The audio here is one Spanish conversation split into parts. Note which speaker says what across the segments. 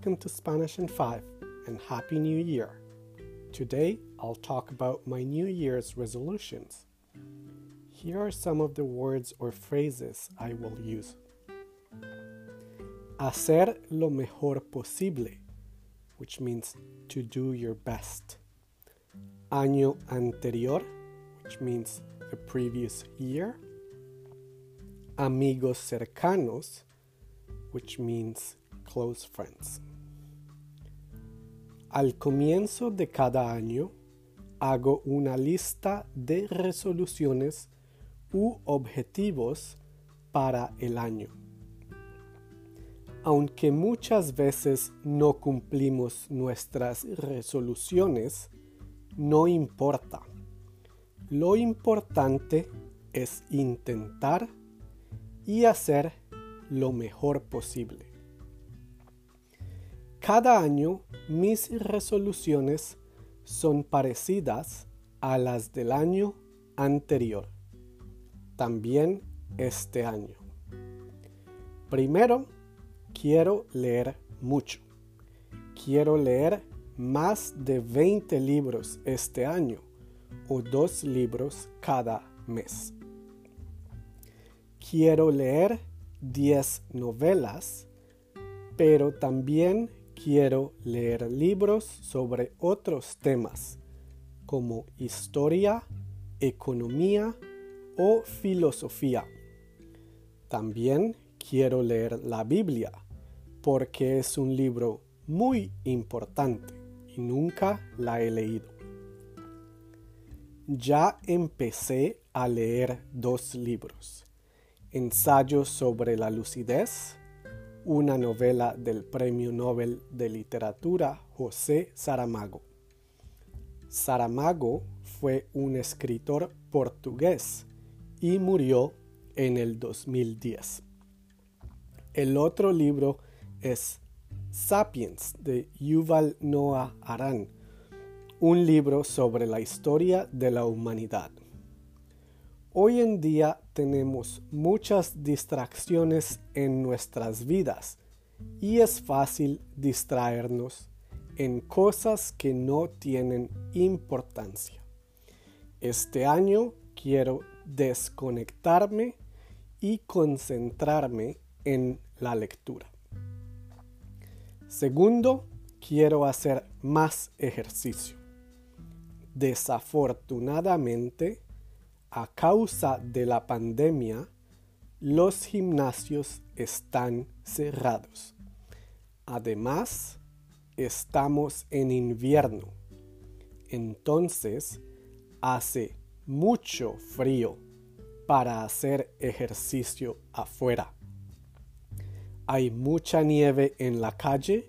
Speaker 1: Welcome to Spanish in 5 and Happy New Year. Today I'll talk about my New Year's resolutions. Here are some of the words or phrases I will use. Hacer lo mejor posible, which means to do your best. Año anterior, which means the previous year. Amigos cercanos, which means close friends. Al comienzo de cada año hago una lista de resoluciones u objetivos para el año. Aunque muchas veces no cumplimos nuestras resoluciones, no importa. Lo importante es intentar y hacer lo mejor posible. Cada año mis resoluciones son parecidas a las del año anterior. También este año. Primero, quiero leer mucho. Quiero leer más de 20 libros este año o dos libros cada mes. Quiero leer 10 novelas, pero también quiero leer libros sobre otros temas como historia, economía o filosofía. También quiero leer la Biblia porque es un libro muy importante y nunca la he leído. Ya empecé a leer dos libros. Ensayo sobre la lucidez una novela del Premio Nobel de Literatura José Saramago. Saramago fue un escritor portugués y murió en el 2010. El otro libro es Sapiens de Yuval Noah Harari, un libro sobre la historia de la humanidad. Hoy en día tenemos muchas distracciones en nuestras vidas y es fácil distraernos en cosas que no tienen importancia. Este año quiero desconectarme y concentrarme en la lectura. Segundo, quiero hacer más ejercicio. Desafortunadamente, a causa de la pandemia, los gimnasios están cerrados. Además, estamos en invierno. Entonces, hace mucho frío para hacer ejercicio afuera. Hay mucha nieve en la calle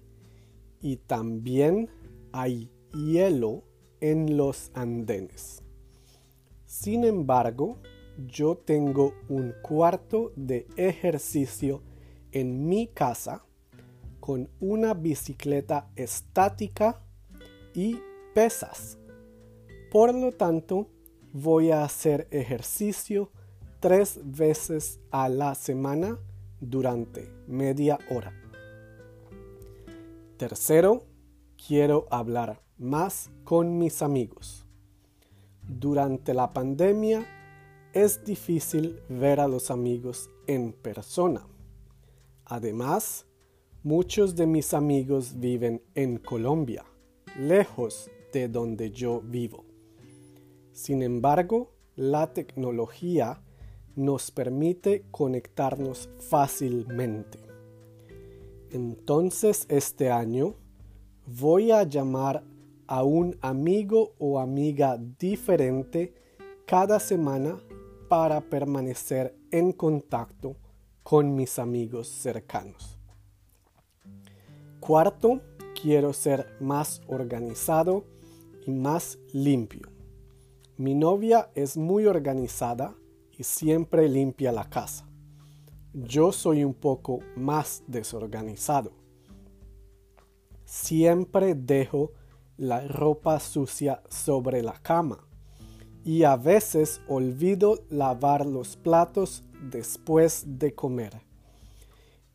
Speaker 1: y también hay hielo en los andenes. Sin embargo, yo tengo un cuarto de ejercicio en mi casa con una bicicleta estática y pesas. Por lo tanto, voy a hacer ejercicio tres veces a la semana durante media hora. Tercero, quiero hablar más con mis amigos. Durante la pandemia es difícil ver a los amigos en persona. Además, muchos de mis amigos viven en Colombia, lejos de donde yo vivo. Sin embargo, la tecnología nos permite conectarnos fácilmente. Entonces este año voy a llamar a un amigo o amiga diferente cada semana para permanecer en contacto con mis amigos cercanos. Cuarto, quiero ser más organizado y más limpio. Mi novia es muy organizada y siempre limpia la casa. Yo soy un poco más desorganizado. Siempre dejo la ropa sucia sobre la cama y a veces olvido lavar los platos después de comer.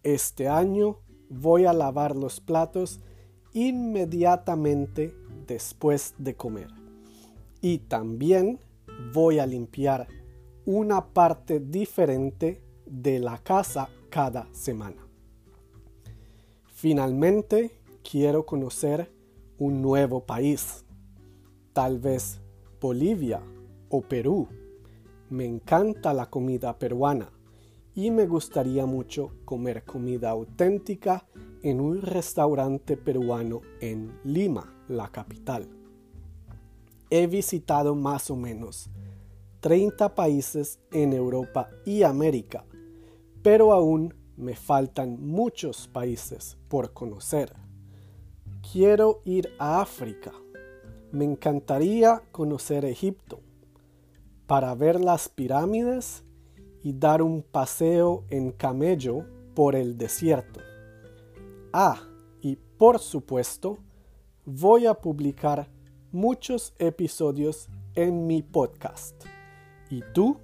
Speaker 1: Este año voy a lavar los platos inmediatamente después de comer. Y también voy a limpiar una parte diferente de la casa cada semana. Finalmente, quiero conocer un nuevo país, tal vez Bolivia o Perú. Me encanta la comida peruana y me gustaría mucho comer comida auténtica en un restaurante peruano en Lima, la capital. He visitado más o menos 30 países en Europa y América, pero aún me faltan muchos países por conocer. Quiero ir a África. Me encantaría conocer Egipto para ver las pirámides y dar un paseo en camello por el desierto. Ah, y por supuesto, voy a publicar muchos episodios en mi podcast. ¿Y tú?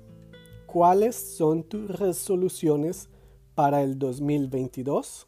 Speaker 1: ¿Cuáles son tus resoluciones para el 2022?